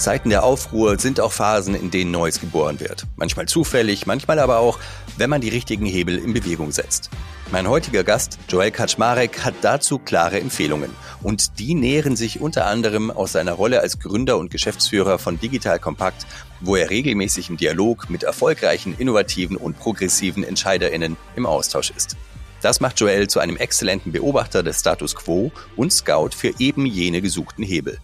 Zeiten der Aufruhr sind auch Phasen, in denen Neues geboren wird. Manchmal zufällig, manchmal aber auch, wenn man die richtigen Hebel in Bewegung setzt. Mein heutiger Gast, Joel Kaczmarek, hat dazu klare Empfehlungen. Und die nähren sich unter anderem aus seiner Rolle als Gründer und Geschäftsführer von Digital Compact, wo er regelmäßig im Dialog mit erfolgreichen, innovativen und progressiven EntscheiderInnen im Austausch ist. Das macht Joel zu einem exzellenten Beobachter des Status quo und Scout für eben jene gesuchten Hebel.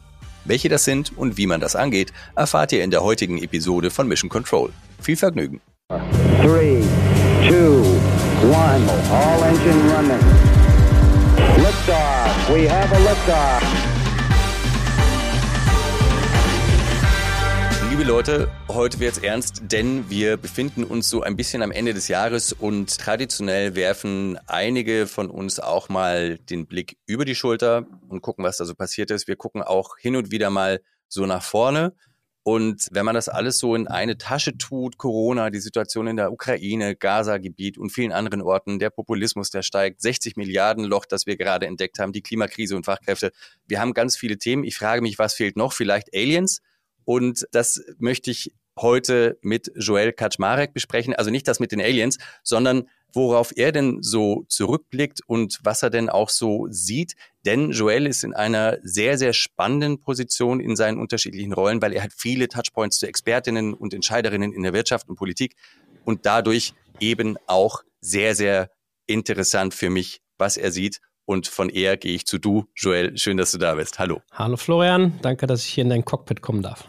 Welche das sind und wie man das angeht, erfahrt ihr in der heutigen Episode von Mission Control. Viel Vergnügen. Three, two, one, all engine running. Liftoff. We have a liftoff. Leute, heute wird's ernst, denn wir befinden uns so ein bisschen am Ende des Jahres und traditionell werfen einige von uns auch mal den Blick über die Schulter und gucken, was da so passiert ist. Wir gucken auch hin und wieder mal so nach vorne. Und wenn man das alles so in eine Tasche tut, Corona, die Situation in der Ukraine, Gaza-Gebiet und vielen anderen Orten, der Populismus, der steigt, 60 Milliarden Loch, das wir gerade entdeckt haben, die Klimakrise und Fachkräfte. Wir haben ganz viele Themen. Ich frage mich, was fehlt noch? Vielleicht Aliens? Und das möchte ich heute mit Joel Kaczmarek besprechen. Also nicht das mit den Aliens, sondern worauf er denn so zurückblickt und was er denn auch so sieht. Denn Joel ist in einer sehr, sehr spannenden Position in seinen unterschiedlichen Rollen, weil er hat viele Touchpoints zu Expertinnen und Entscheiderinnen in der Wirtschaft und Politik und dadurch eben auch sehr, sehr interessant für mich, was er sieht. Und von er gehe ich zu du. Joel, schön, dass du da bist. Hallo. Hallo Florian, danke, dass ich hier in dein Cockpit kommen darf.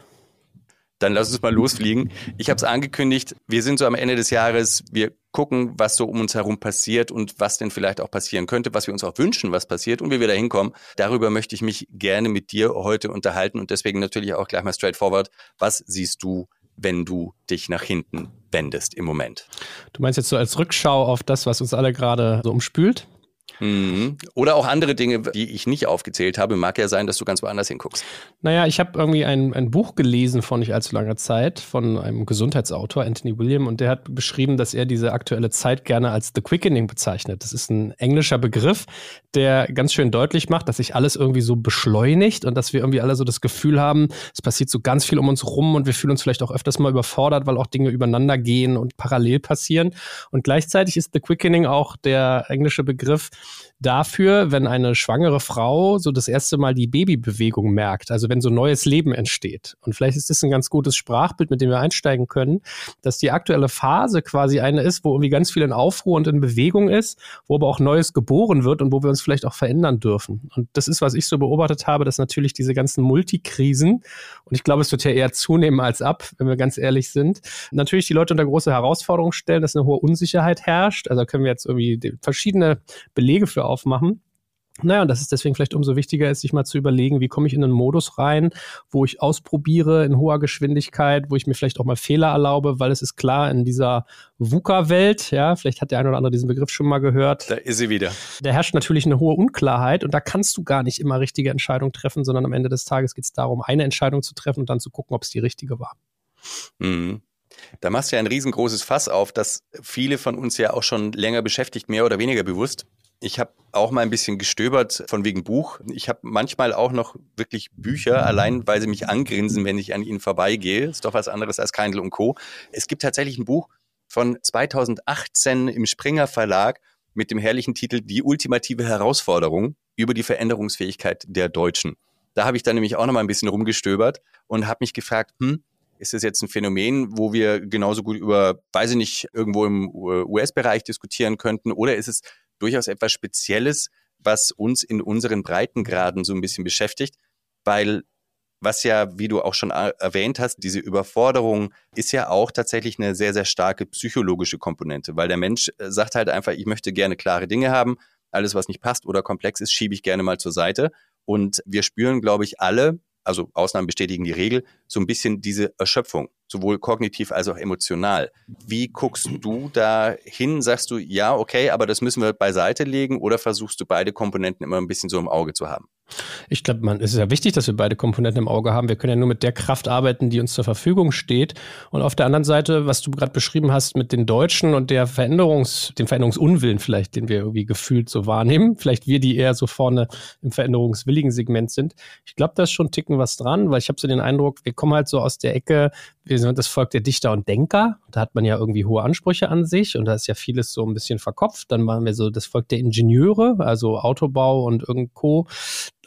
Dann lass uns mal losfliegen. Ich habe es angekündigt, wir sind so am Ende des Jahres, wir gucken, was so um uns herum passiert und was denn vielleicht auch passieren könnte, was wir uns auch wünschen, was passiert und wie wir da hinkommen. Darüber möchte ich mich gerne mit dir heute unterhalten und deswegen natürlich auch gleich mal straightforward. Was siehst du, wenn du dich nach hinten wendest im Moment? Du meinst jetzt so als Rückschau auf das, was uns alle gerade so umspült? Mhm. Oder auch andere Dinge, die ich nicht aufgezählt habe. Mag ja sein, dass du ganz woanders hinguckst. Naja, ich habe irgendwie ein, ein Buch gelesen vor nicht allzu langer Zeit von einem Gesundheitsautor, Anthony William, und der hat beschrieben, dass er diese aktuelle Zeit gerne als The Quickening bezeichnet. Das ist ein englischer Begriff, der ganz schön deutlich macht, dass sich alles irgendwie so beschleunigt und dass wir irgendwie alle so das Gefühl haben, es passiert so ganz viel um uns rum und wir fühlen uns vielleicht auch öfters mal überfordert, weil auch Dinge übereinander gehen und parallel passieren. Und gleichzeitig ist The Quickening auch der englische Begriff, dafür, wenn eine schwangere Frau so das erste Mal die Babybewegung merkt, also wenn so neues Leben entsteht. Und vielleicht ist das ein ganz gutes Sprachbild, mit dem wir einsteigen können, dass die aktuelle Phase quasi eine ist, wo irgendwie ganz viel in Aufruhr und in Bewegung ist, wo aber auch Neues geboren wird und wo wir uns vielleicht auch verändern dürfen. Und das ist, was ich so beobachtet habe, dass natürlich diese ganzen Multikrisen, und ich glaube, es wird ja eher zunehmen als ab, wenn wir ganz ehrlich sind, natürlich die Leute unter große Herausforderungen stellen, dass eine hohe Unsicherheit herrscht. Also können wir jetzt irgendwie verschiedene Belege für aufmachen. Naja, und dass es deswegen vielleicht umso wichtiger ist, sich mal zu überlegen, wie komme ich in einen Modus rein, wo ich ausprobiere in hoher Geschwindigkeit, wo ich mir vielleicht auch mal Fehler erlaube, weil es ist klar, in dieser VUCA-Welt, ja, vielleicht hat der eine oder andere diesen Begriff schon mal gehört. Da ist sie wieder. Da herrscht natürlich eine hohe Unklarheit und da kannst du gar nicht immer richtige Entscheidungen treffen, sondern am Ende des Tages geht es darum, eine Entscheidung zu treffen und dann zu gucken, ob es die richtige war. Mhm. Da machst du ja ein riesengroßes Fass auf, das viele von uns ja auch schon länger beschäftigt, mehr oder weniger bewusst. Ich habe auch mal ein bisschen gestöbert von wegen Buch. Ich habe manchmal auch noch wirklich Bücher, allein weil sie mich angrinsen, wenn ich an ihnen vorbeigehe. Ist doch was anderes als Keindl und Co. Es gibt tatsächlich ein Buch von 2018 im Springer Verlag mit dem herrlichen Titel Die ultimative Herausforderung über die Veränderungsfähigkeit der Deutschen. Da habe ich dann nämlich auch noch mal ein bisschen rumgestöbert und habe mich gefragt, hm, ist das jetzt ein Phänomen, wo wir genauso gut über, weiß ich nicht, irgendwo im US-Bereich diskutieren könnten? Oder ist es durchaus etwas Spezielles, was uns in unseren Breitengraden so ein bisschen beschäftigt, weil was ja, wie du auch schon erwähnt hast, diese Überforderung ist ja auch tatsächlich eine sehr, sehr starke psychologische Komponente, weil der Mensch äh, sagt halt einfach, ich möchte gerne klare Dinge haben, alles, was nicht passt oder komplex ist, schiebe ich gerne mal zur Seite. Und wir spüren, glaube ich, alle, also Ausnahmen bestätigen die Regel, so ein bisschen diese Erschöpfung, sowohl kognitiv als auch emotional. Wie guckst du da hin? Sagst du, ja, okay, aber das müssen wir beiseite legen oder versuchst du beide Komponenten immer ein bisschen so im Auge zu haben? Ich glaube, man es ist ja wichtig, dass wir beide Komponenten im Auge haben. Wir können ja nur mit der Kraft arbeiten, die uns zur Verfügung steht. Und auf der anderen Seite, was du gerade beschrieben hast mit den Deutschen und der Veränderungs, dem Veränderungsunwillen vielleicht, den wir irgendwie gefühlt so wahrnehmen. Vielleicht wir, die eher so vorne im veränderungswilligen Segment sind. Ich glaube, da ist schon Ticken was dran, weil ich habe so den Eindruck, wir kommen halt so aus der Ecke, wir sind das Volk der Dichter und Denker. Da hat man ja irgendwie hohe Ansprüche an sich und da ist ja vieles so ein bisschen verkopft. Dann waren wir so das Volk der Ingenieure, also Autobau und irgendwo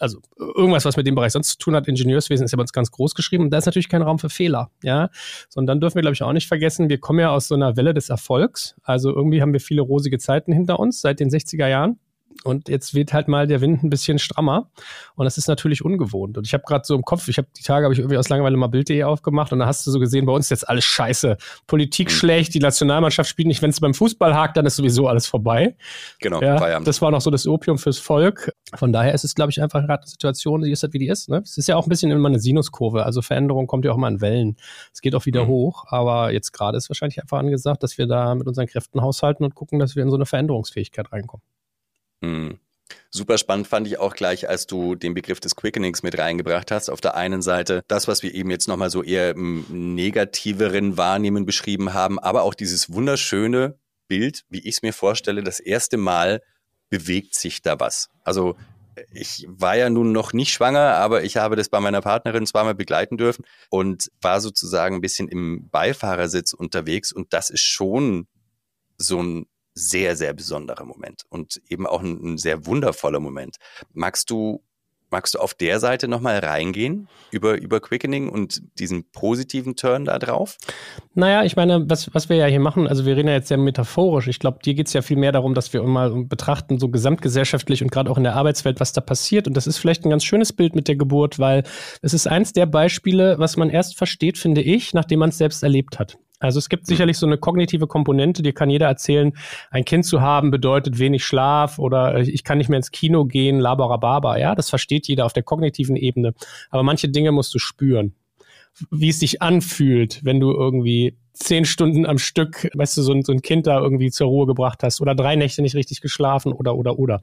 also irgendwas, was mit dem Bereich sonst zu tun hat, Ingenieurswesen ist ja bei uns ganz groß geschrieben. Und da ist natürlich kein Raum für Fehler, ja. Sondern dann dürfen wir, glaube ich, auch nicht vergessen, wir kommen ja aus so einer Welle des Erfolgs. Also irgendwie haben wir viele rosige Zeiten hinter uns seit den 60er Jahren. Und jetzt weht halt mal der Wind ein bisschen strammer. Und das ist natürlich ungewohnt. Und ich habe gerade so im Kopf, ich habe die Tage habe ich irgendwie aus Langeweile mal Bild.de aufgemacht und da hast du so gesehen, bei uns ist jetzt alles scheiße. Politik mhm. schlecht, die Nationalmannschaft spielt nicht. Wenn es beim Fußball hakt, dann ist sowieso alles vorbei. Genau, ja, Feierabend. Das war noch so das Opium fürs Volk. Von daher ist es, glaube ich, einfach gerade eine Situation, die ist halt, wie die ist. Ne? Es ist ja auch ein bisschen immer eine Sinuskurve. Also Veränderung kommt ja auch mal in Wellen. Es geht auch wieder mhm. hoch. Aber jetzt gerade ist wahrscheinlich einfach angesagt, dass wir da mit unseren Kräften haushalten und gucken, dass wir in so eine Veränderungsfähigkeit reinkommen. Mhm. Super spannend fand ich auch gleich, als du den Begriff des Quickenings mit reingebracht hast. Auf der einen Seite das, was wir eben jetzt nochmal so eher im negativeren Wahrnehmen beschrieben haben, aber auch dieses wunderschöne Bild, wie ich es mir vorstelle, das erste Mal bewegt sich da was. Also ich war ja nun noch nicht schwanger, aber ich habe das bei meiner Partnerin zweimal begleiten dürfen und war sozusagen ein bisschen im Beifahrersitz unterwegs und das ist schon so ein sehr, sehr besonderer Moment und eben auch ein, ein sehr wundervoller Moment. Magst du Magst du auf der Seite nochmal reingehen über, über Quickening und diesen positiven Turn da drauf? Naja, ich meine, was, was wir ja hier machen, also wir reden ja jetzt sehr metaphorisch. Ich glaube, dir geht es ja viel mehr darum, dass wir mal betrachten, so gesamtgesellschaftlich und gerade auch in der Arbeitswelt, was da passiert. Und das ist vielleicht ein ganz schönes Bild mit der Geburt, weil es ist eins der Beispiele, was man erst versteht, finde ich, nachdem man es selbst erlebt hat. Also es gibt sicherlich so eine kognitive Komponente, die kann jeder erzählen, ein Kind zu haben bedeutet wenig Schlaf oder äh, ich kann nicht mehr ins Kino gehen, labarababa. Ja, das versteht jeder auf der kognitiven Ebene. Aber manche Dinge musst du spüren. Wie es sich anfühlt, wenn du irgendwie zehn Stunden am Stück, weißt du, so ein, so ein Kind da irgendwie zur Ruhe gebracht hast oder drei Nächte nicht richtig geschlafen oder, oder, oder.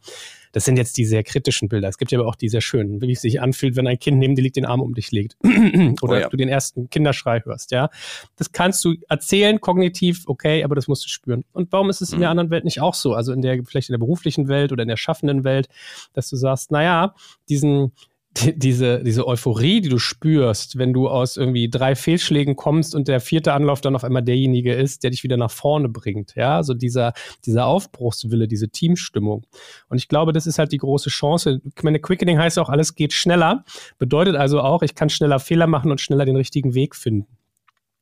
Das sind jetzt die sehr kritischen Bilder. Es gibt ja aber auch die sehr schönen, wie es sich anfühlt, wenn ein Kind neben dir liegt, den Arm um dich legt oder oh ja. du den ersten Kinderschrei hörst, ja. Das kannst du erzählen, kognitiv, okay, aber das musst du spüren. Und warum ist es in der mhm. anderen Welt nicht auch so? Also in der, vielleicht in der beruflichen Welt oder in der schaffenden Welt, dass du sagst, naja, diesen, diese, diese Euphorie, die du spürst, wenn du aus irgendwie drei Fehlschlägen kommst und der vierte Anlauf dann auf einmal derjenige ist, der dich wieder nach vorne bringt. Ja, so dieser, dieser Aufbruchswille, diese Teamstimmung. Und ich glaube, das ist halt die große Chance. Ich meine, Quickening heißt auch, alles geht schneller. Bedeutet also auch, ich kann schneller Fehler machen und schneller den richtigen Weg finden.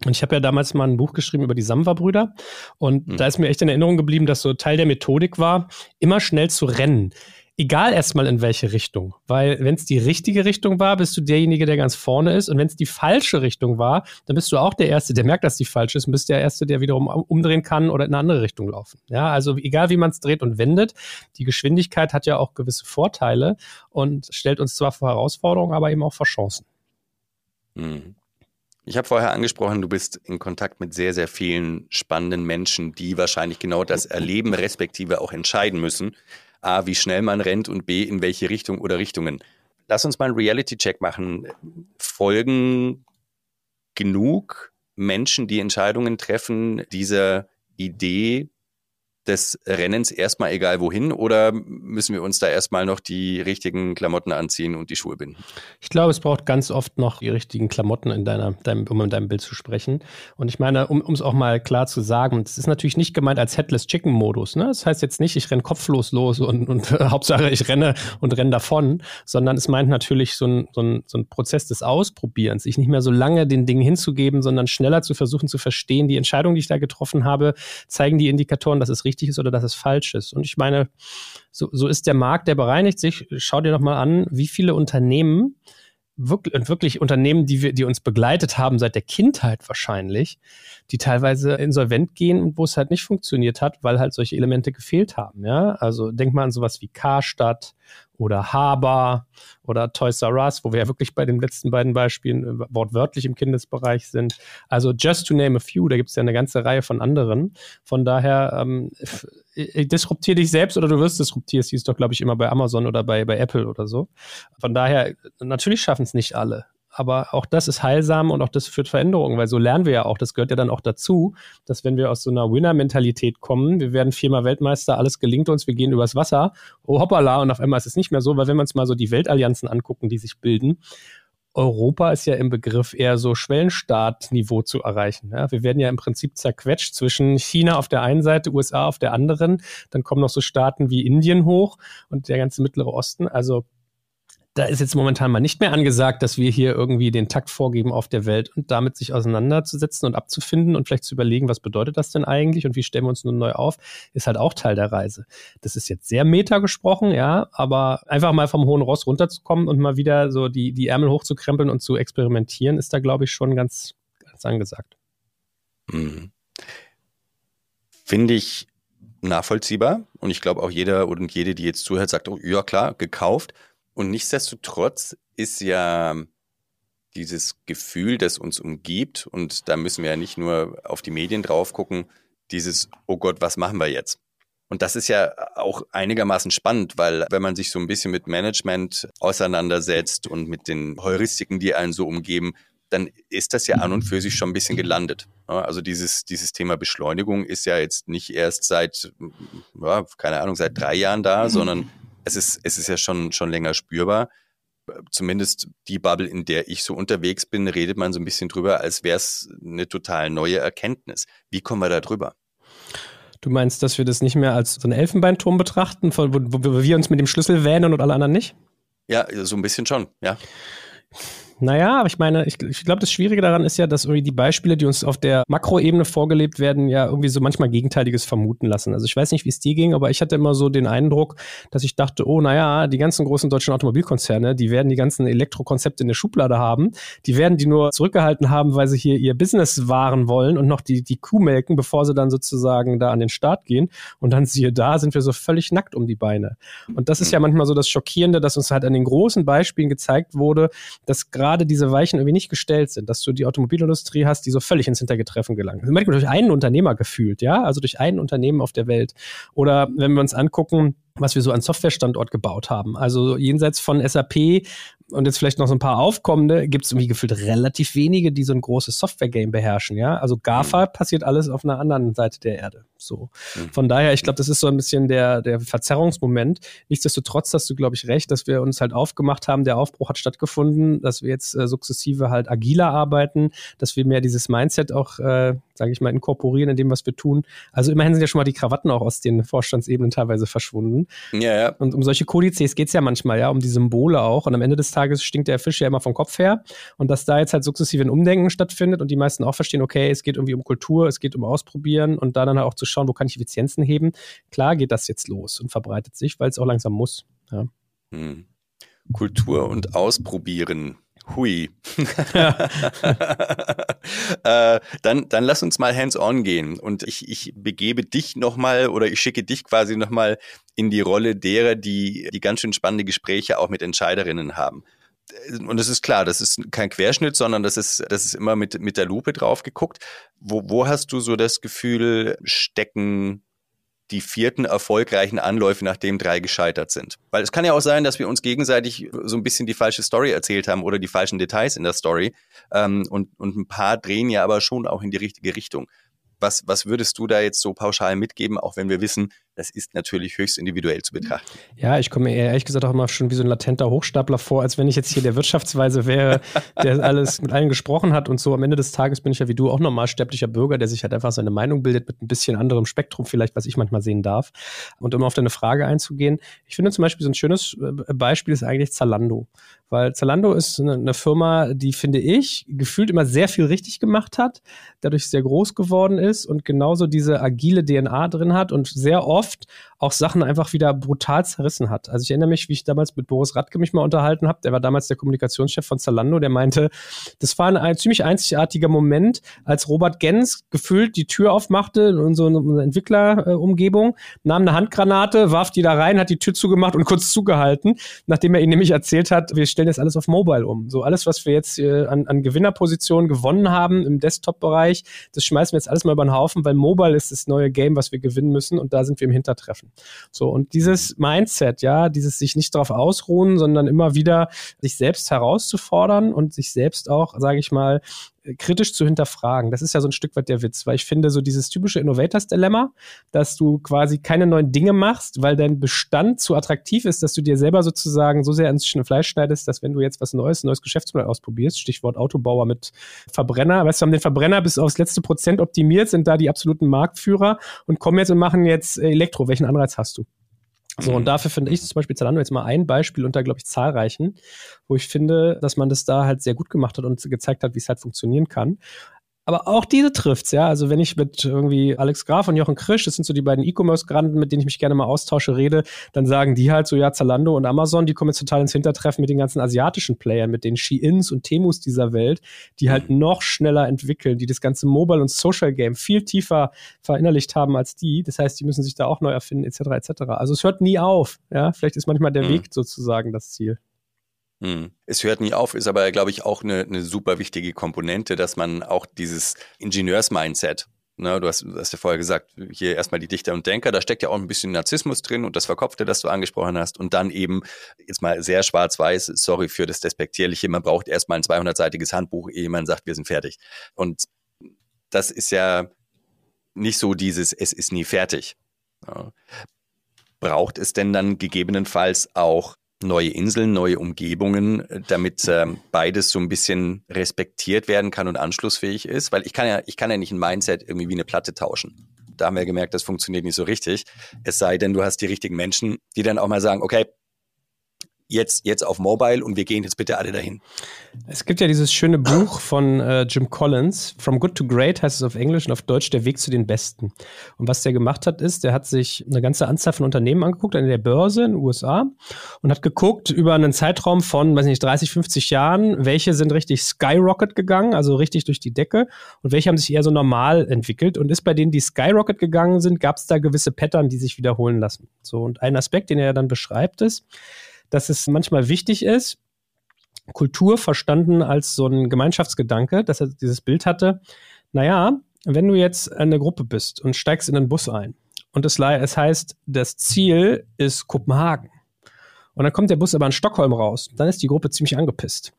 Und ich habe ja damals mal ein Buch geschrieben über die Samwa-Brüder. Und mhm. da ist mir echt in Erinnerung geblieben, dass so Teil der Methodik war, immer schnell zu rennen egal erstmal in welche Richtung. Weil wenn es die richtige Richtung war, bist du derjenige, der ganz vorne ist. Und wenn es die falsche Richtung war, dann bist du auch der Erste, der merkt, dass die falsch ist und bist der Erste, der wiederum umdrehen kann oder in eine andere Richtung laufen. Ja, also egal wie man es dreht und wendet, die Geschwindigkeit hat ja auch gewisse Vorteile und stellt uns zwar vor Herausforderungen, aber eben auch vor Chancen. Mhm. Ich habe vorher angesprochen, du bist in Kontakt mit sehr, sehr vielen spannenden Menschen, die wahrscheinlich genau das erleben, respektive auch entscheiden müssen. A, wie schnell man rennt und B, in welche Richtung oder Richtungen. Lass uns mal einen Reality-Check machen. Folgen genug Menschen, die Entscheidungen treffen, dieser Idee des Rennens erstmal egal wohin oder müssen wir uns da erstmal noch die richtigen Klamotten anziehen und die Schuhe binden? Ich glaube, es braucht ganz oft noch die richtigen Klamotten in deiner, deinem, um in deinem Bild zu sprechen. Und ich meine, um es auch mal klar zu sagen, das ist natürlich nicht gemeint als Headless Chicken Modus. Ne? Das heißt jetzt nicht, ich renne kopflos los und, und äh, Hauptsache ich renne und renne davon, sondern es meint natürlich so ein, so, ein, so ein Prozess des Ausprobierens, sich nicht mehr so lange den Dingen hinzugeben, sondern schneller zu versuchen zu verstehen, die Entscheidung, die ich da getroffen habe, zeigen die Indikatoren, dass es richtig richtig ist oder dass es falsch ist. Und ich meine, so, so ist der Markt, der bereinigt sich. Schau dir doch mal an, wie viele Unternehmen, wirklich, wirklich Unternehmen, die wir, die uns begleitet haben seit der Kindheit wahrscheinlich, die teilweise insolvent gehen und wo es halt nicht funktioniert hat, weil halt solche Elemente gefehlt haben. Ja, also denk mal an sowas wie Karstadt oder Haber oder Toys R Us, wo wir ja wirklich bei den letzten beiden Beispielen äh, wortwörtlich im Kindesbereich sind. Also just to name a few, da gibt es ja eine ganze Reihe von anderen. Von daher ähm, disruptier dich selbst oder du wirst disruptiert. hieß doch, glaube ich, immer bei Amazon oder bei, bei Apple oder so. Von daher, natürlich schaffen es nicht alle aber auch das ist heilsam und auch das führt Veränderungen, weil so lernen wir ja auch, das gehört ja dann auch dazu, dass wenn wir aus so einer Winner-Mentalität kommen, wir werden viermal Weltmeister, alles gelingt uns, wir gehen übers Wasser, oh hoppala, und auf einmal ist es nicht mehr so, weil wenn wir uns mal so die Weltallianzen angucken, die sich bilden, Europa ist ja im Begriff, eher so Schwellenstaatniveau zu erreichen. Ja, wir werden ja im Prinzip zerquetscht zwischen China auf der einen Seite, USA auf der anderen. Dann kommen noch so Staaten wie Indien hoch und der ganze Mittlere Osten. Also da ist jetzt momentan mal nicht mehr angesagt, dass wir hier irgendwie den Takt vorgeben auf der Welt und damit sich auseinanderzusetzen und abzufinden und vielleicht zu überlegen, was bedeutet das denn eigentlich und wie stellen wir uns nun neu auf, ist halt auch Teil der Reise. Das ist jetzt sehr meta gesprochen, ja, aber einfach mal vom hohen Ross runterzukommen und mal wieder so die, die Ärmel hochzukrempeln und zu experimentieren, ist da, glaube ich, schon ganz, ganz angesagt. Mhm. Finde ich nachvollziehbar und ich glaube auch jeder und jede, die jetzt zuhört, sagt, oh, ja klar, gekauft. Und nichtsdestotrotz ist ja dieses Gefühl, das uns umgibt, und da müssen wir ja nicht nur auf die Medien drauf gucken, dieses, oh Gott, was machen wir jetzt? Und das ist ja auch einigermaßen spannend, weil wenn man sich so ein bisschen mit Management auseinandersetzt und mit den Heuristiken, die einen so umgeben, dann ist das ja an und für sich schon ein bisschen gelandet. Also dieses, dieses Thema Beschleunigung ist ja jetzt nicht erst seit, keine Ahnung, seit drei Jahren da, sondern es ist, es ist ja schon, schon länger spürbar. Zumindest die Bubble, in der ich so unterwegs bin, redet man so ein bisschen drüber, als wäre es eine total neue Erkenntnis. Wie kommen wir da drüber? Du meinst, dass wir das nicht mehr als so einen Elfenbeinturm betrachten, wo, wo wir uns mit dem Schlüssel wähnen und alle anderen nicht? Ja, so ein bisschen schon, ja. Naja, aber ich meine, ich, ich glaube, das Schwierige daran ist ja, dass irgendwie die Beispiele, die uns auf der Makroebene vorgelebt werden, ja irgendwie so manchmal Gegenteiliges vermuten lassen. Also ich weiß nicht, wie es dir ging, aber ich hatte immer so den Eindruck, dass ich dachte, oh, naja, die ganzen großen deutschen Automobilkonzerne, die werden die ganzen Elektrokonzepte in der Schublade haben. Die werden die nur zurückgehalten haben, weil sie hier ihr Business wahren wollen und noch die, die Kuh melken, bevor sie dann sozusagen da an den Start gehen. Und dann siehe da, sind wir so völlig nackt um die Beine. Und das ist ja manchmal so das Schockierende, dass uns halt an den großen Beispielen gezeigt wurde, dass gerade gerade diese Weichen irgendwie nicht gestellt sind, dass du die Automobilindustrie hast, die so völlig ins Hintergetreffen gelangt. Das merkt man durch einen Unternehmer gefühlt, ja, also durch ein Unternehmen auf der Welt. Oder wenn wir uns angucken, was wir so an Softwarestandort gebaut haben. Also jenseits von SAP und jetzt vielleicht noch so ein paar Aufkommende, gibt es irgendwie gefühlt relativ wenige, die so ein großes Software-Game beherrschen, ja. Also GAFA mhm. passiert alles auf einer anderen Seite der Erde. So. Mhm. Von daher, ich glaube, das ist so ein bisschen der, der Verzerrungsmoment. Nichtsdestotrotz hast du, glaube ich, recht, dass wir uns halt aufgemacht haben, der Aufbruch hat stattgefunden, dass wir jetzt äh, sukzessive halt agiler arbeiten, dass wir mehr dieses Mindset auch, äh, sage ich mal, inkorporieren in dem, was wir tun. Also immerhin sind ja schon mal die Krawatten auch aus den Vorstandsebenen teilweise verschwunden. Ja, ja. Und um solche Kodizes geht es ja manchmal, ja, um die Symbole auch. Und am Ende des Tages stinkt der Fisch ja immer vom Kopf her. Und dass da jetzt halt sukzessive ein Umdenken stattfindet und die meisten auch verstehen, okay, es geht irgendwie um Kultur, es geht um Ausprobieren und da dann halt auch zu schauen, wo kann ich Effizienzen heben. Klar geht das jetzt los und verbreitet sich, weil es auch langsam muss. Ja. Hm. Kultur und Ausprobieren. Hui. äh, dann, dann lass uns mal hands-on gehen und ich, ich begebe dich nochmal oder ich schicke dich quasi nochmal in die Rolle derer, die, die ganz schön spannende Gespräche auch mit Entscheiderinnen haben. Und es ist klar, das ist kein Querschnitt, sondern das ist, das ist immer mit, mit der Lupe drauf geguckt. Wo, wo hast du so das Gefühl, stecken die vierten erfolgreichen Anläufe, nachdem drei gescheitert sind. Weil es kann ja auch sein, dass wir uns gegenseitig so ein bisschen die falsche Story erzählt haben oder die falschen Details in der Story. Ähm, und, und ein paar drehen ja aber schon auch in die richtige Richtung. Was, was würdest du da jetzt so pauschal mitgeben, auch wenn wir wissen, das ist natürlich höchst individuell zu betrachten. Ja, ich komme mir ehrlich gesagt auch immer schon wie so ein latenter Hochstapler vor, als wenn ich jetzt hier der Wirtschaftsweise wäre, der alles mit allen gesprochen hat und so. Am Ende des Tages bin ich ja wie du auch normalsterblicher Bürger, der sich halt einfach seine Meinung bildet mit ein bisschen anderem Spektrum vielleicht, was ich manchmal sehen darf. Und um auf deine Frage einzugehen, ich finde zum Beispiel so ein schönes äh, Beispiel ist eigentlich Zalando. Weil Zalando ist eine Firma, die, finde ich, gefühlt immer sehr viel richtig gemacht hat, dadurch sehr groß geworden ist und genauso diese agile DNA drin hat und sehr oft auch Sachen einfach wieder brutal zerrissen hat. Also ich erinnere mich, wie ich damals mit Boris Radke mich mal unterhalten habe. Der war damals der Kommunikationschef von Zalando. Der meinte, das war ein, ein ziemlich einzigartiger Moment, als Robert Gens gefühlt die Tür aufmachte in so einer Entwicklerumgebung, nahm eine Handgranate, warf die da rein, hat die Tür zugemacht und kurz zugehalten, nachdem er ihnen nämlich erzählt hat, wir stellen jetzt alles auf Mobile um. So alles, was wir jetzt äh, an, an Gewinnerpositionen gewonnen haben im Desktop-Bereich, das schmeißen wir jetzt alles mal über den Haufen, weil Mobile ist das neue Game, was wir gewinnen müssen und da sind wir im Hintertreffen. So, und dieses Mindset, ja, dieses sich nicht darauf ausruhen, sondern immer wieder sich selbst herauszufordern und sich selbst auch, sage ich mal, kritisch zu hinterfragen. Das ist ja so ein Stück weit der Witz, weil ich finde, so dieses typische Innovators-Dilemma, dass du quasi keine neuen Dinge machst, weil dein Bestand zu attraktiv ist, dass du dir selber sozusagen so sehr ins Fleisch schneidest, dass wenn du jetzt was Neues, ein neues Geschäftsmodell ausprobierst, Stichwort Autobauer mit Verbrenner, weißt du, haben den Verbrenner bis aufs letzte Prozent optimiert, sind da die absoluten Marktführer und kommen jetzt und machen jetzt Elektro. Welchen Anreiz hast du? So, und mhm. dafür finde ich zum Beispiel Zalando jetzt mal ein Beispiel unter, glaube ich, zahlreichen, wo ich finde, dass man das da halt sehr gut gemacht hat und gezeigt hat, wie es halt funktionieren kann. Aber auch diese trifft's, ja. Also wenn ich mit irgendwie Alex Graf und Jochen Krisch, das sind so die beiden E-Commerce-Granden, mit denen ich mich gerne mal austausche, rede, dann sagen die halt so, ja, Zalando und Amazon, die kommen jetzt total ins Hintertreffen mit den ganzen asiatischen Playern, mit den Sheins und Temus dieser Welt, die halt mhm. noch schneller entwickeln, die das ganze Mobile- und Social-Game viel tiefer verinnerlicht haben als die. Das heißt, die müssen sich da auch neu erfinden, etc., etc. Also es hört nie auf, ja. Vielleicht ist manchmal der mhm. Weg sozusagen das Ziel. Hm. Es hört nie auf, ist aber, glaube ich, auch eine, eine super wichtige Komponente, dass man auch dieses Ingenieurs-Mindset Ne, du, hast, hast ja vorher gesagt, hier erstmal die Dichter und Denker, da steckt ja auch ein bisschen Narzissmus drin und das Verkopfte, das du angesprochen hast. Und dann eben, jetzt mal sehr schwarz-weiß, sorry für das Despektierliche, man braucht erstmal ein 200-seitiges Handbuch, ehe man sagt, wir sind fertig. Und das ist ja nicht so dieses, es ist nie fertig. Ja. Braucht es denn dann gegebenenfalls auch neue Inseln, neue Umgebungen, äh, damit ähm, beides so ein bisschen respektiert werden kann und anschlussfähig ist. Weil ich kann ja, ich kann ja nicht ein Mindset irgendwie wie eine Platte tauschen. Da haben wir gemerkt, das funktioniert nicht so richtig. Es sei denn, du hast die richtigen Menschen, die dann auch mal sagen, okay, jetzt, jetzt auf Mobile und wir gehen jetzt bitte alle dahin. Es gibt ja dieses schöne Buch von äh, Jim Collins, From Good to Great heißt es auf Englisch und auf Deutsch Der Weg zu den Besten. Und was der gemacht hat, ist, der hat sich eine ganze Anzahl von Unternehmen angeguckt an der Börse in den USA und hat geguckt über einen Zeitraum von, weiß nicht, 30, 50 Jahren, welche sind richtig Skyrocket gegangen, also richtig durch die Decke und welche haben sich eher so normal entwickelt und ist bei denen, die Skyrocket gegangen sind, gab es da gewisse Pattern, die sich wiederholen lassen. So, und ein Aspekt, den er dann beschreibt, ist, dass es manchmal wichtig ist, Kultur verstanden als so ein Gemeinschaftsgedanke, dass er dieses Bild hatte. Naja, wenn du jetzt eine Gruppe bist und steigst in einen Bus ein und es, es heißt, das Ziel ist Kopenhagen und dann kommt der Bus aber in Stockholm raus, dann ist die Gruppe ziemlich angepisst.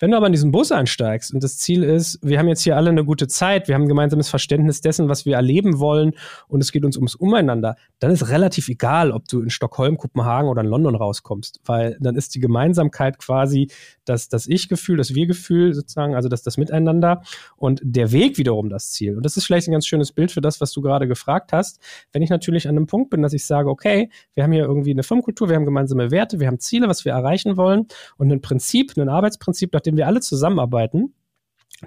Wenn du aber in diesen Bus einsteigst und das Ziel ist, wir haben jetzt hier alle eine gute Zeit, wir haben ein gemeinsames Verständnis dessen, was wir erleben wollen und es geht uns ums Umeinander, dann ist relativ egal, ob du in Stockholm, Kopenhagen oder in London rauskommst, weil dann ist die Gemeinsamkeit quasi das, das Ich-Gefühl, das Wir-Gefühl sozusagen, also das, das Miteinander und der Weg wiederum das Ziel. Und das ist vielleicht ein ganz schönes Bild für das, was du gerade gefragt hast. Wenn ich natürlich an einem Punkt bin, dass ich sage, okay, wir haben hier irgendwie eine Firmenkultur, wir haben gemeinsame Werte, wir haben Ziele, was wir erreichen wollen und ein Prinzip, ein Arbeitsprinzip, nach dem wir alle zusammenarbeiten,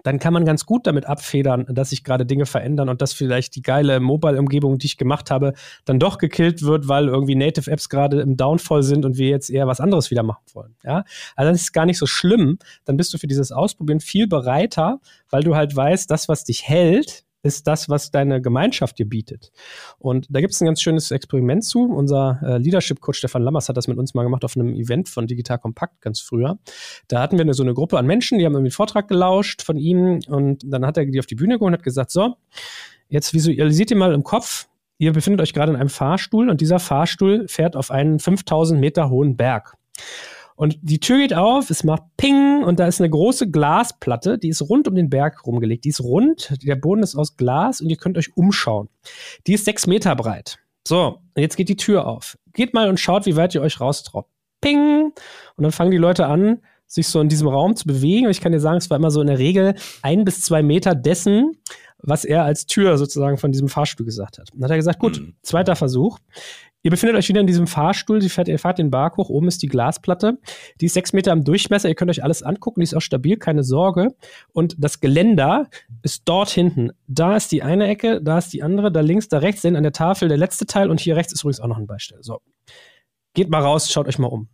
dann kann man ganz gut damit abfedern, dass sich gerade Dinge verändern und dass vielleicht die geile Mobile-Umgebung, die ich gemacht habe, dann doch gekillt wird, weil irgendwie Native-Apps gerade im Downfall sind und wir jetzt eher was anderes wieder machen wollen. Ja, also das ist gar nicht so schlimm. Dann bist du für dieses Ausprobieren viel bereiter, weil du halt weißt, das, was dich hält, ist das, was deine Gemeinschaft dir bietet. Und da gibt es ein ganz schönes Experiment zu. Unser äh, Leadership-Coach Stefan Lammers hat das mit uns mal gemacht auf einem Event von Digital Kompakt ganz früher. Da hatten wir eine, so eine Gruppe an Menschen, die haben irgendwie einen Vortrag gelauscht von ihm und dann hat er die auf die Bühne geholt und hat gesagt, so, jetzt visualisiert ihr mal im Kopf, ihr befindet euch gerade in einem Fahrstuhl und dieser Fahrstuhl fährt auf einen 5000 Meter hohen Berg. Und die Tür geht auf, es macht Ping und da ist eine große Glasplatte, die ist rund um den Berg rumgelegt. Die ist rund, der Boden ist aus Glas und ihr könnt euch umschauen. Die ist sechs Meter breit. So, und jetzt geht die Tür auf. Geht mal und schaut, wie weit ihr euch raustraut. Ping! Und dann fangen die Leute an, sich so in diesem Raum zu bewegen. Und ich kann dir sagen, es war immer so in der Regel ein bis zwei Meter dessen, was er als Tür sozusagen von diesem Fahrstuhl gesagt hat. dann hat er gesagt, gut, mhm. zweiter Versuch Ihr befindet euch wieder in diesem Fahrstuhl, Sie fährt, ihr fahrt den Berg hoch, oben ist die Glasplatte. Die ist sechs Meter im Durchmesser, ihr könnt euch alles angucken, die ist auch stabil, keine Sorge. Und das Geländer ist dort hinten. Da ist die eine Ecke, da ist die andere, da links, da rechts, sind an der Tafel der letzte Teil und hier rechts ist übrigens auch noch ein Beistell. So. Geht mal raus, schaut euch mal um.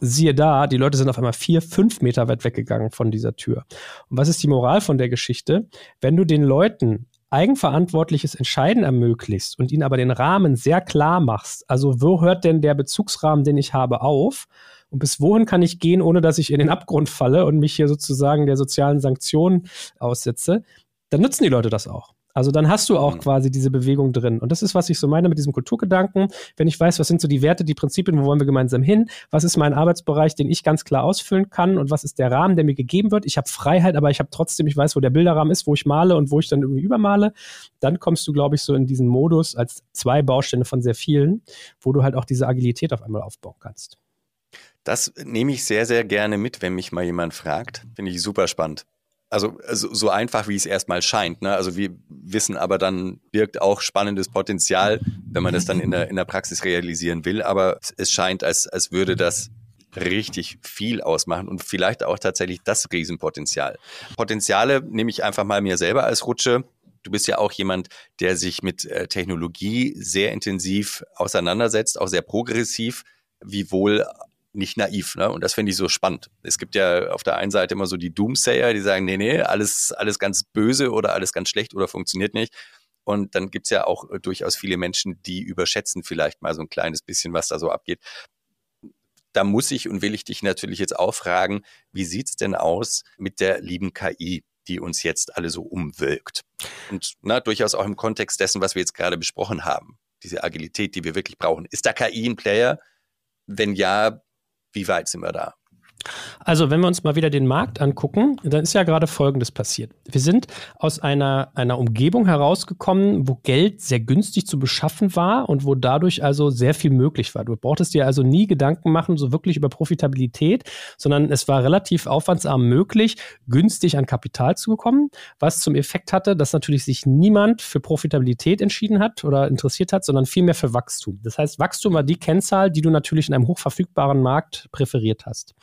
Siehe da, die Leute sind auf einmal vier, fünf Meter weit weggegangen von dieser Tür. Und was ist die Moral von der Geschichte? Wenn du den Leuten eigenverantwortliches Entscheiden ermöglicht und ihnen aber den Rahmen sehr klar machst, also wo hört denn der Bezugsrahmen, den ich habe, auf? Und bis wohin kann ich gehen, ohne dass ich in den Abgrund falle und mich hier sozusagen der sozialen Sanktionen aussetze, dann nutzen die Leute das auch. Also dann hast du auch mhm. quasi diese Bewegung drin. Und das ist, was ich so meine mit diesem Kulturgedanken. Wenn ich weiß, was sind so die Werte, die Prinzipien, wo wollen wir gemeinsam hin? Was ist mein Arbeitsbereich, den ich ganz klar ausfüllen kann? Und was ist der Rahmen, der mir gegeben wird? Ich habe Freiheit, aber ich habe trotzdem, ich weiß, wo der Bilderrahmen ist, wo ich male und wo ich dann irgendwie übermale. Dann kommst du, glaube ich, so in diesen Modus als zwei Bausteine von sehr vielen, wo du halt auch diese Agilität auf einmal aufbauen kannst. Das nehme ich sehr, sehr gerne mit, wenn mich mal jemand fragt. Finde ich super spannend also, also so einfach, wie es erstmal scheint. Ne? Also wir wissen aber dann, birgt auch spannendes Potenzial, wenn man das dann in der, in der Praxis realisieren will. Aber es scheint, als, als würde das richtig viel ausmachen und vielleicht auch tatsächlich das Riesenpotenzial. Potenziale nehme ich einfach mal mir selber als Rutsche. Du bist ja auch jemand, der sich mit äh, Technologie sehr intensiv auseinandersetzt, auch sehr progressiv, wiewohl nicht naiv, ne? Und das finde ich so spannend. Es gibt ja auf der einen Seite immer so die Doomsayer, die sagen, nee, nee, alles, alles ganz böse oder alles ganz schlecht oder funktioniert nicht. Und dann gibt's ja auch äh, durchaus viele Menschen, die überschätzen vielleicht mal so ein kleines bisschen, was da so abgeht. Da muss ich und will ich dich natürlich jetzt auch fragen, wie sieht's denn aus mit der lieben KI, die uns jetzt alle so umwirkt? Und na, durchaus auch im Kontext dessen, was wir jetzt gerade besprochen haben. Diese Agilität, die wir wirklich brauchen. Ist da KI ein Player? Wenn ja, wie weit sind wir da? Also, wenn wir uns mal wieder den Markt angucken, dann ist ja gerade Folgendes passiert. Wir sind aus einer, einer Umgebung herausgekommen, wo Geld sehr günstig zu beschaffen war und wo dadurch also sehr viel möglich war. Du brauchtest dir also nie Gedanken machen, so wirklich über Profitabilität, sondern es war relativ aufwandsarm möglich, günstig an Kapital zu bekommen, was zum Effekt hatte, dass natürlich sich niemand für Profitabilität entschieden hat oder interessiert hat, sondern vielmehr für Wachstum. Das heißt, Wachstum war die Kennzahl, die du natürlich in einem hochverfügbaren Markt präferiert hast.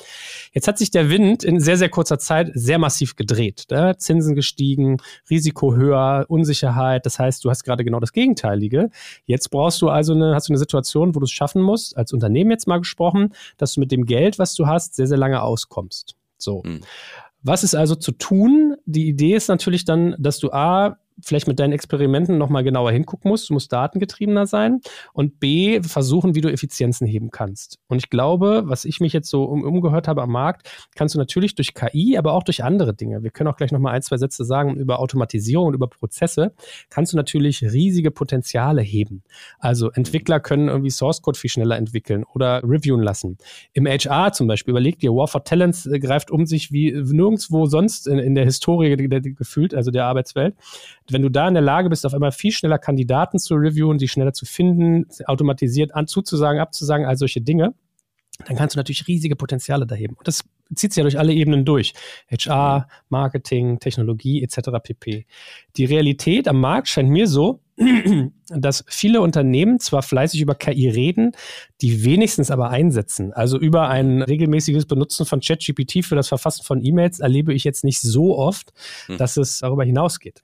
Jetzt hat sich der Wind in sehr, sehr kurzer Zeit sehr massiv gedreht. Ne? Zinsen gestiegen, Risiko höher, Unsicherheit. Das heißt, du hast gerade genau das Gegenteilige. Jetzt brauchst du also eine, hast du eine Situation, wo du es schaffen musst, als Unternehmen jetzt mal gesprochen, dass du mit dem Geld, was du hast, sehr, sehr lange auskommst. So. Mhm. Was ist also zu tun? Die Idee ist natürlich dann, dass du A, vielleicht mit deinen Experimenten nochmal genauer hingucken musst. Du musst datengetriebener sein. Und B, versuchen, wie du Effizienzen heben kannst. Und ich glaube, was ich mich jetzt so um, umgehört habe am Markt, kannst du natürlich durch KI, aber auch durch andere Dinge. Wir können auch gleich nochmal ein, zwei Sätze sagen über Automatisierung und über Prozesse. Kannst du natürlich riesige Potenziale heben. Also Entwickler können irgendwie Source Code viel schneller entwickeln oder reviewen lassen. Im HR zum Beispiel, überleg dir, War for Talents äh, greift um sich wie nirgendwo sonst in, in der Historie gefühlt, also der Arbeitswelt wenn du da in der Lage bist, auf einmal viel schneller Kandidaten zu reviewen, die schneller zu finden, automatisiert an, zuzusagen, abzusagen, all solche Dinge, dann kannst du natürlich riesige Potenziale da heben. Und das zieht sich ja durch alle Ebenen durch. HR, Marketing, Technologie etc. pp. Die Realität am Markt scheint mir so, dass viele Unternehmen zwar fleißig über KI reden, die wenigstens aber einsetzen. Also über ein regelmäßiges Benutzen von ChatGPT für das Verfassen von E-Mails erlebe ich jetzt nicht so oft, hm. dass es darüber hinausgeht.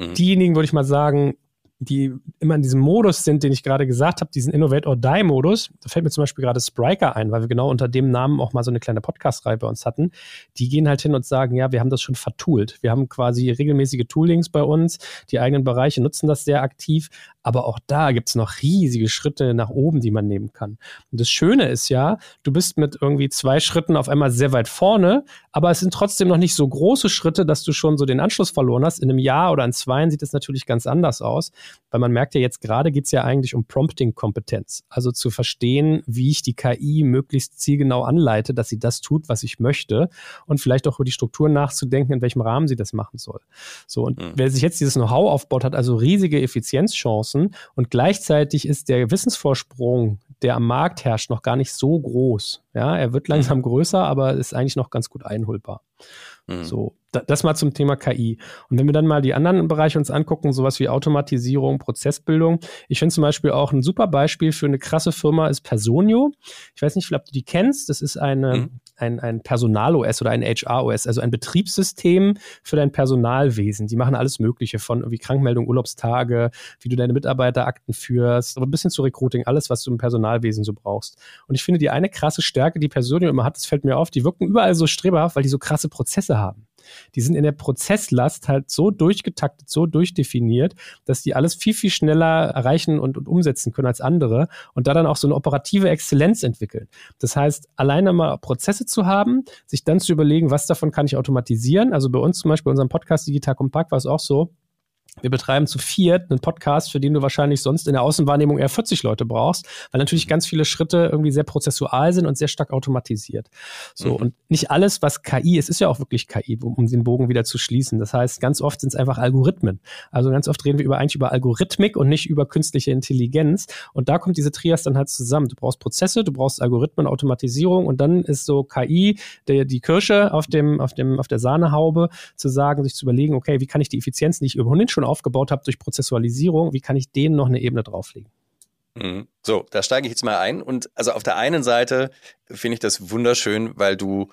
Mhm. Diejenigen, würde ich mal sagen, die immer in diesem Modus sind, den ich gerade gesagt habe, diesen Innovate or Die Modus. Da fällt mir zum Beispiel gerade Spriker ein, weil wir genau unter dem Namen auch mal so eine kleine Podcast-Reihe bei uns hatten. Die gehen halt hin und sagen, ja, wir haben das schon vertoolt. Wir haben quasi regelmäßige Toolings bei uns. Die eigenen Bereiche nutzen das sehr aktiv. Aber auch da gibt es noch riesige Schritte nach oben, die man nehmen kann. Und das Schöne ist ja, du bist mit irgendwie zwei Schritten auf einmal sehr weit vorne, aber es sind trotzdem noch nicht so große Schritte, dass du schon so den Anschluss verloren hast. In einem Jahr oder in zwei sieht es natürlich ganz anders aus, weil man merkt ja jetzt gerade geht es ja eigentlich um Prompting-Kompetenz. Also zu verstehen, wie ich die KI möglichst zielgenau anleite, dass sie das tut, was ich möchte und vielleicht auch über die Strukturen nachzudenken, in welchem Rahmen sie das machen soll. So, und mhm. wer sich jetzt dieses Know-how aufbaut, hat also riesige Effizienzchancen Chancen und gleichzeitig ist der Wissensvorsprung, der am Markt herrscht, noch gar nicht so groß. Ja, er wird langsam mhm. größer, aber ist eigentlich noch ganz gut einholbar. Mhm. So, das mal zum Thema KI. Und wenn wir dann mal die anderen Bereiche uns angucken, sowas wie Automatisierung, Prozessbildung. Ich finde zum Beispiel auch ein super Beispiel für eine krasse Firma ist Personio. Ich weiß nicht, ob du die kennst. Das ist eine, mhm. ein, ein Personal-OS oder ein HR-OS, also ein Betriebssystem für dein Personalwesen. Die machen alles Mögliche von irgendwie Krankmeldung, Urlaubstage, wie du deine Mitarbeiterakten führst, aber ein bisschen zu Recruiting, alles, was du im Personalwesen so brauchst. Und ich finde, die eine krasse Stärke, die Personio immer hat, das fällt mir auf, die wirken überall so streberhaft, weil die so krasse Prozesse haben die sind in der Prozesslast halt so durchgetaktet, so durchdefiniert, dass die alles viel, viel schneller erreichen und, und umsetzen können als andere und da dann auch so eine operative Exzellenz entwickeln. Das heißt, alleine mal Prozesse zu haben, sich dann zu überlegen, was davon kann ich automatisieren. Also bei uns zum Beispiel, bei unserem Podcast Digital Compact war es auch so, wir betreiben zu viert einen Podcast, für den du wahrscheinlich sonst in der Außenwahrnehmung eher 40 Leute brauchst, weil natürlich ganz viele Schritte irgendwie sehr prozessual sind und sehr stark automatisiert. So, mhm. und nicht alles, was KI ist, ist ja auch wirklich KI, um den Bogen wieder zu schließen. Das heißt, ganz oft sind es einfach Algorithmen. Also ganz oft reden wir über, eigentlich über Algorithmik und nicht über künstliche Intelligenz. Und da kommt diese Trias dann halt zusammen. Du brauchst Prozesse, du brauchst Algorithmen, Automatisierung und dann ist so KI der, die Kirsche auf dem, auf dem, auf der Sahnehaube zu sagen, sich zu überlegen, okay, wie kann ich die Effizienz nicht über schon schon aufgebaut habe durch Prozessualisierung, wie kann ich denen noch eine Ebene drauflegen? Mhm. So, da steige ich jetzt mal ein. Und also auf der einen Seite finde ich das wunderschön, weil du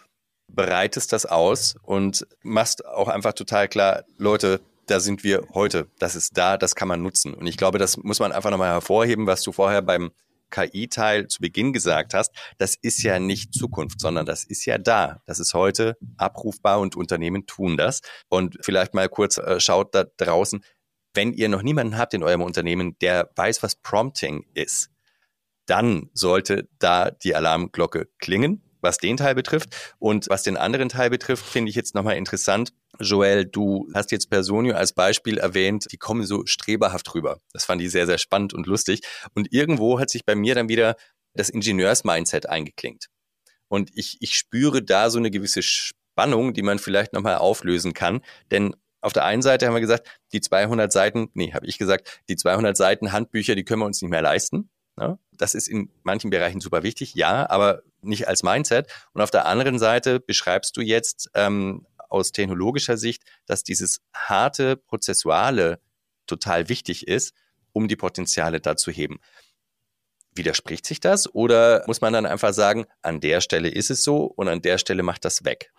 bereitest das aus und machst auch einfach total klar, Leute, da sind wir heute. Das ist da, das kann man nutzen. Und ich glaube, das muss man einfach nochmal hervorheben, was du vorher beim KI-Teil zu Beginn gesagt hast, das ist ja nicht Zukunft, sondern das ist ja da. Das ist heute abrufbar und Unternehmen tun das. Und vielleicht mal kurz äh, schaut da draußen, wenn ihr noch niemanden habt in eurem Unternehmen, der weiß, was Prompting ist, dann sollte da die Alarmglocke klingen, was den Teil betrifft. Und was den anderen Teil betrifft, finde ich jetzt nochmal interessant. Joel, du hast jetzt Personio als Beispiel erwähnt, die kommen so streberhaft rüber. Das fand ich sehr, sehr spannend und lustig. Und irgendwo hat sich bei mir dann wieder das Ingenieurs-Mindset eingeklingt. Und ich, ich spüre da so eine gewisse Spannung, die man vielleicht nochmal auflösen kann. Denn auf der einen Seite haben wir gesagt, die 200 Seiten, nee, habe ich gesagt, die 200 Seiten Handbücher, die können wir uns nicht mehr leisten. Ja, das ist in manchen Bereichen super wichtig, ja, aber nicht als Mindset. Und auf der anderen Seite beschreibst du jetzt ähm, aus technologischer Sicht, dass dieses harte Prozessuale total wichtig ist, um die Potenziale da zu heben. Widerspricht sich das oder muss man dann einfach sagen, an der Stelle ist es so und an der Stelle macht das weg?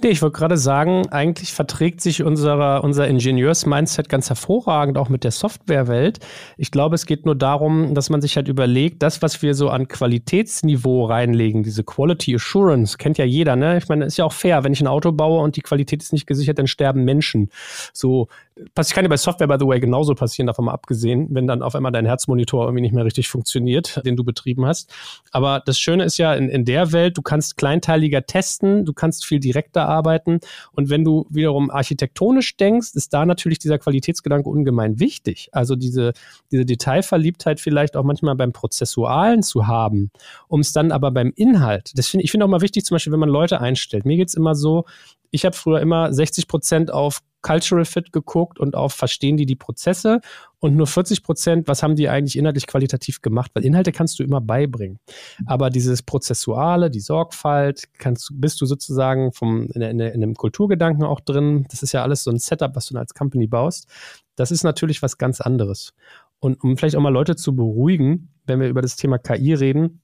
Nee, ich wollte gerade sagen, eigentlich verträgt sich unser, unser Ingenieurs-Mindset ganz hervorragend auch mit der Softwarewelt. Ich glaube, es geht nur darum, dass man sich halt überlegt, das, was wir so an Qualitätsniveau reinlegen, diese Quality Assurance, kennt ja jeder, ne? Ich meine, ist ja auch fair, wenn ich ein Auto baue und die Qualität ist nicht gesichert, dann sterben Menschen. So, das kann ja bei Software, by the way, genauso passieren, davon mal abgesehen, wenn dann auf einmal dein Herzmonitor irgendwie nicht mehr richtig funktioniert, den du betrieben hast. Aber das Schöne ist ja in, in der Welt, du kannst kleinteiliger testen, du kannst viel direkter arbeiten. Und wenn du wiederum architektonisch denkst, ist da natürlich dieser Qualitätsgedanke ungemein wichtig. Also diese, diese Detailverliebtheit vielleicht auch manchmal beim Prozessualen zu haben, um es dann aber beim Inhalt, das finde ich finde auch mal wichtig, zum Beispiel, wenn man Leute einstellt. Mir geht es immer so, ich habe früher immer 60 Prozent auf Cultural Fit geguckt und auf verstehen die die Prozesse und nur 40 Prozent, was haben die eigentlich inhaltlich qualitativ gemacht, weil Inhalte kannst du immer beibringen. Aber dieses Prozessuale, die Sorgfalt, kannst, bist du sozusagen vom, in, in, in einem Kulturgedanken auch drin. Das ist ja alles so ein Setup, was du als Company baust. Das ist natürlich was ganz anderes. Und um vielleicht auch mal Leute zu beruhigen, wenn wir über das Thema KI reden,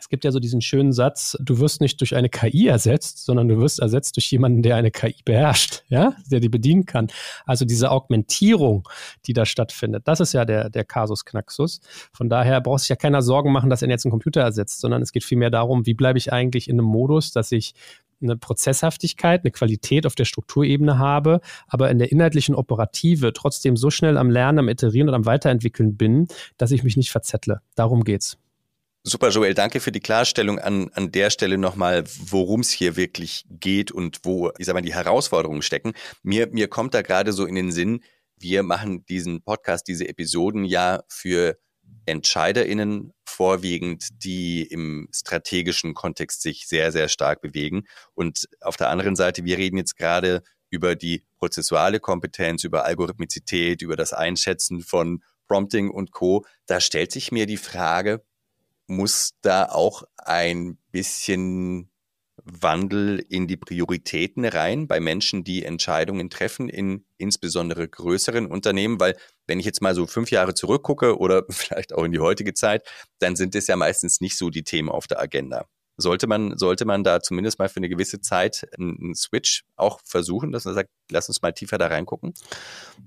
es gibt ja so diesen schönen Satz, du wirst nicht durch eine KI ersetzt, sondern du wirst ersetzt durch jemanden, der eine KI beherrscht, ja, der die bedienen kann. Also diese Augmentierung, die da stattfindet, das ist ja der, der Kasus Knaxus. Von daher braucht sich ja keiner Sorgen machen, dass er jetzt einen Computer ersetzt, sondern es geht vielmehr darum, wie bleibe ich eigentlich in einem Modus, dass ich eine Prozesshaftigkeit, eine Qualität auf der Strukturebene habe, aber in der inhaltlichen Operative trotzdem so schnell am Lernen, am Iterieren und am Weiterentwickeln bin, dass ich mich nicht verzettle. Darum geht's. Super, Joel, danke für die Klarstellung an, an der Stelle nochmal, worum es hier wirklich geht und wo, ich sag mal, die Herausforderungen stecken. Mir, mir kommt da gerade so in den Sinn, wir machen diesen Podcast, diese Episoden ja für EntscheiderInnen vorwiegend, die im strategischen Kontext sich sehr, sehr stark bewegen. Und auf der anderen Seite, wir reden jetzt gerade über die prozessuale Kompetenz, über Algorithmizität, über das Einschätzen von Prompting und Co. Da stellt sich mir die Frage, muss da auch ein bisschen Wandel in die Prioritäten rein bei Menschen, die Entscheidungen treffen in insbesondere größeren Unternehmen? Weil wenn ich jetzt mal so fünf Jahre zurückgucke oder vielleicht auch in die heutige Zeit, dann sind es ja meistens nicht so die Themen auf der Agenda. Sollte man, sollte man da zumindest mal für eine gewisse Zeit einen Switch auch versuchen, dass man sagt, lass uns mal tiefer da reingucken?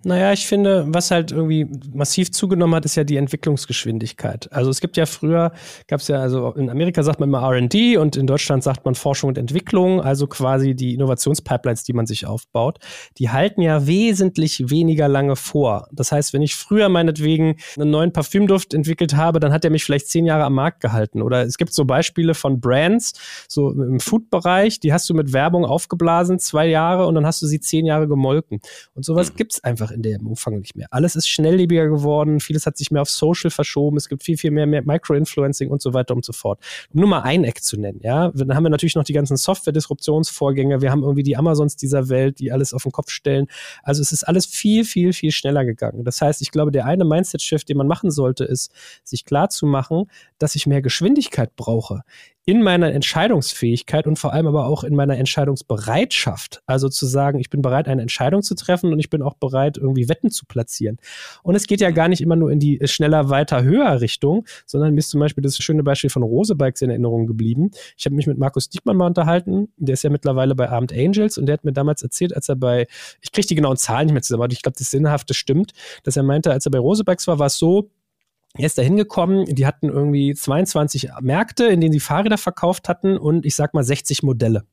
Naja, ich finde, was halt irgendwie massiv zugenommen hat, ist ja die Entwicklungsgeschwindigkeit. Also es gibt ja früher, gab es ja, also in Amerika sagt man immer RD und in Deutschland sagt man Forschung und Entwicklung, also quasi die Innovationspipelines, die man sich aufbaut, die halten ja wesentlich weniger lange vor. Das heißt, wenn ich früher meinetwegen einen neuen Parfümduft entwickelt habe, dann hat er mich vielleicht zehn Jahre am Markt gehalten. Oder es gibt so Beispiele von Brands, so im Food-Bereich, die hast du mit Werbung aufgeblasen, zwei Jahre, und dann hast du sie zehn Jahre gemolken. Und sowas mhm. gibt es einfach in dem Umfang nicht mehr. Alles ist schnelllebiger geworden, vieles hat sich mehr auf Social verschoben, es gibt viel, viel mehr, mehr Micro-Influencing und so weiter und so fort. Um nur mal ein Eck zu nennen, ja. Dann haben wir natürlich noch die ganzen Software-Disruptionsvorgänge, wir haben irgendwie die Amazons dieser Welt, die alles auf den Kopf stellen. Also es ist alles viel, viel, viel schneller gegangen. Das heißt, ich glaube, der eine Mindset-Shift, den man machen sollte, ist, sich klar zu machen, dass ich mehr Geschwindigkeit brauche in meiner Entscheidungsfähigkeit und vor allem aber auch in meiner Entscheidungsbereitschaft. Also zu sagen, ich bin bereit, eine Entscheidung zu treffen und ich bin auch bereit, irgendwie Wetten zu platzieren. Und es geht ja gar nicht immer nur in die schneller, weiter, höher Richtung, sondern mir ist zum Beispiel das schöne Beispiel von Rosebikes in Erinnerung geblieben. Ich habe mich mit Markus Diekmann mal unterhalten, der ist ja mittlerweile bei Abend Angels und der hat mir damals erzählt, als er bei, ich kriege die genauen Zahlen nicht mehr zusammen, aber ich glaube, das Sinnhafte stimmt, dass er meinte, als er bei Rosebikes war, war es so, er ist da hingekommen, die hatten irgendwie 22 Märkte, in denen sie Fahrräder verkauft hatten und ich sag mal 60 Modelle.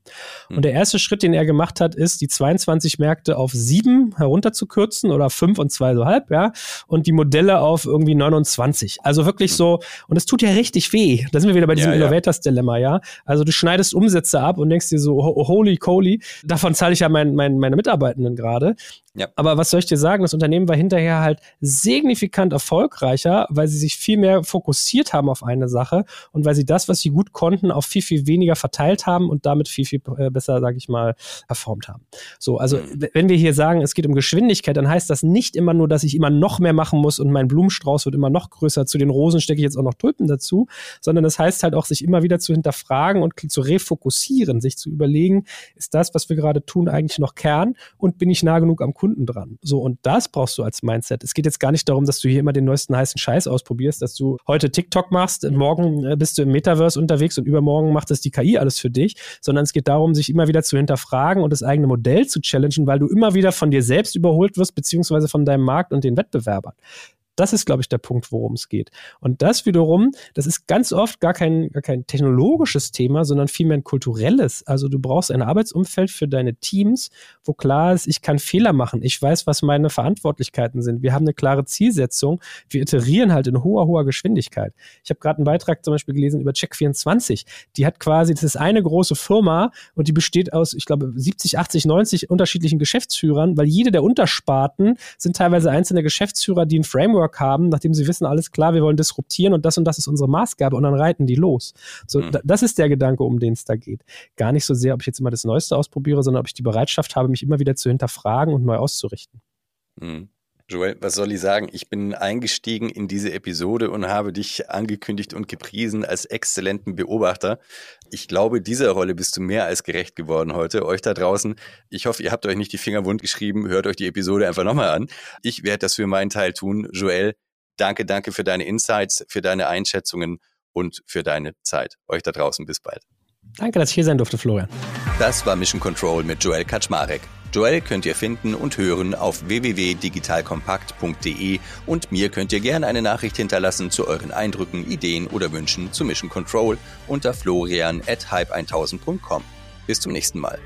Und der erste Schritt, den er gemacht hat, ist, die 22 Märkte auf sieben herunterzukürzen oder fünf und zwei so halb, ja, und die Modelle auf irgendwie 29. Also wirklich so, und es tut ja richtig weh. Da sind wir wieder bei diesem ja, ja. Innovators-Dilemma, ja. Also du schneidest Umsätze ab und denkst dir so, holy coly, davon zahle ich ja mein, mein, meine Mitarbeitenden gerade. Ja. Aber was soll ich dir sagen? Das Unternehmen war hinterher halt signifikant erfolgreicher, weil sie sich viel mehr fokussiert haben auf eine Sache und weil sie das, was sie gut konnten, auf viel, viel weniger verteilt haben und damit viel, viel äh, besser, sage ich mal, performt haben. So, also mhm. wenn wir hier sagen, es geht um Geschwindigkeit, dann heißt das nicht immer nur, dass ich immer noch mehr machen muss und mein Blumenstrauß wird immer noch größer. Zu den Rosen stecke ich jetzt auch noch Tulpen dazu, sondern es das heißt halt auch, sich immer wieder zu hinterfragen und zu refokussieren, sich zu überlegen, ist das, was wir gerade tun, eigentlich noch Kern und bin ich nah genug am Kunden? Kunden dran. So, und das brauchst du als Mindset. Es geht jetzt gar nicht darum, dass du hier immer den neuesten heißen Scheiß ausprobierst, dass du heute TikTok machst, morgen äh, bist du im Metaverse unterwegs und übermorgen macht es die KI alles für dich, sondern es geht darum, sich immer wieder zu hinterfragen und das eigene Modell zu challengen, weil du immer wieder von dir selbst überholt wirst, beziehungsweise von deinem Markt und den Wettbewerbern. Das ist, glaube ich, der Punkt, worum es geht. Und das wiederum, das ist ganz oft gar kein, gar kein technologisches Thema, sondern vielmehr ein kulturelles. Also du brauchst ein Arbeitsumfeld für deine Teams, wo klar ist, ich kann Fehler machen. Ich weiß, was meine Verantwortlichkeiten sind. Wir haben eine klare Zielsetzung. Wir iterieren halt in hoher, hoher Geschwindigkeit. Ich habe gerade einen Beitrag zum Beispiel gelesen über Check24. Die hat quasi, das ist eine große Firma und die besteht aus, ich glaube, 70, 80, 90 unterschiedlichen Geschäftsführern, weil jede der Untersparten sind teilweise einzelne Geschäftsführer, die ein Framework Framework haben, nachdem sie wissen, alles klar, wir wollen disruptieren und das und das ist unsere Maßgabe und dann reiten die los. So, mhm. das ist der Gedanke, um den es da geht. Gar nicht so sehr, ob ich jetzt immer das Neueste ausprobiere, sondern ob ich die Bereitschaft habe, mich immer wieder zu hinterfragen und neu auszurichten. Mhm. Joel, was soll ich sagen? Ich bin eingestiegen in diese Episode und habe dich angekündigt und gepriesen als exzellenten Beobachter. Ich glaube, dieser Rolle bist du mehr als gerecht geworden heute. Euch da draußen, ich hoffe, ihr habt euch nicht die Finger wund geschrieben. Hört euch die Episode einfach nochmal an. Ich werde das für meinen Teil tun. Joel, danke, danke für deine Insights, für deine Einschätzungen und für deine Zeit. Euch da draußen, bis bald. Danke, dass ich hier sein durfte, Florian. Das war Mission Control mit Joel Kaczmarek. Joel könnt ihr finden und hören auf www.digitalkompakt.de und mir könnt ihr gerne eine Nachricht hinterlassen zu euren Eindrücken, Ideen oder Wünschen zu Mission Control unter florian at hype1000.com. Bis zum nächsten Mal.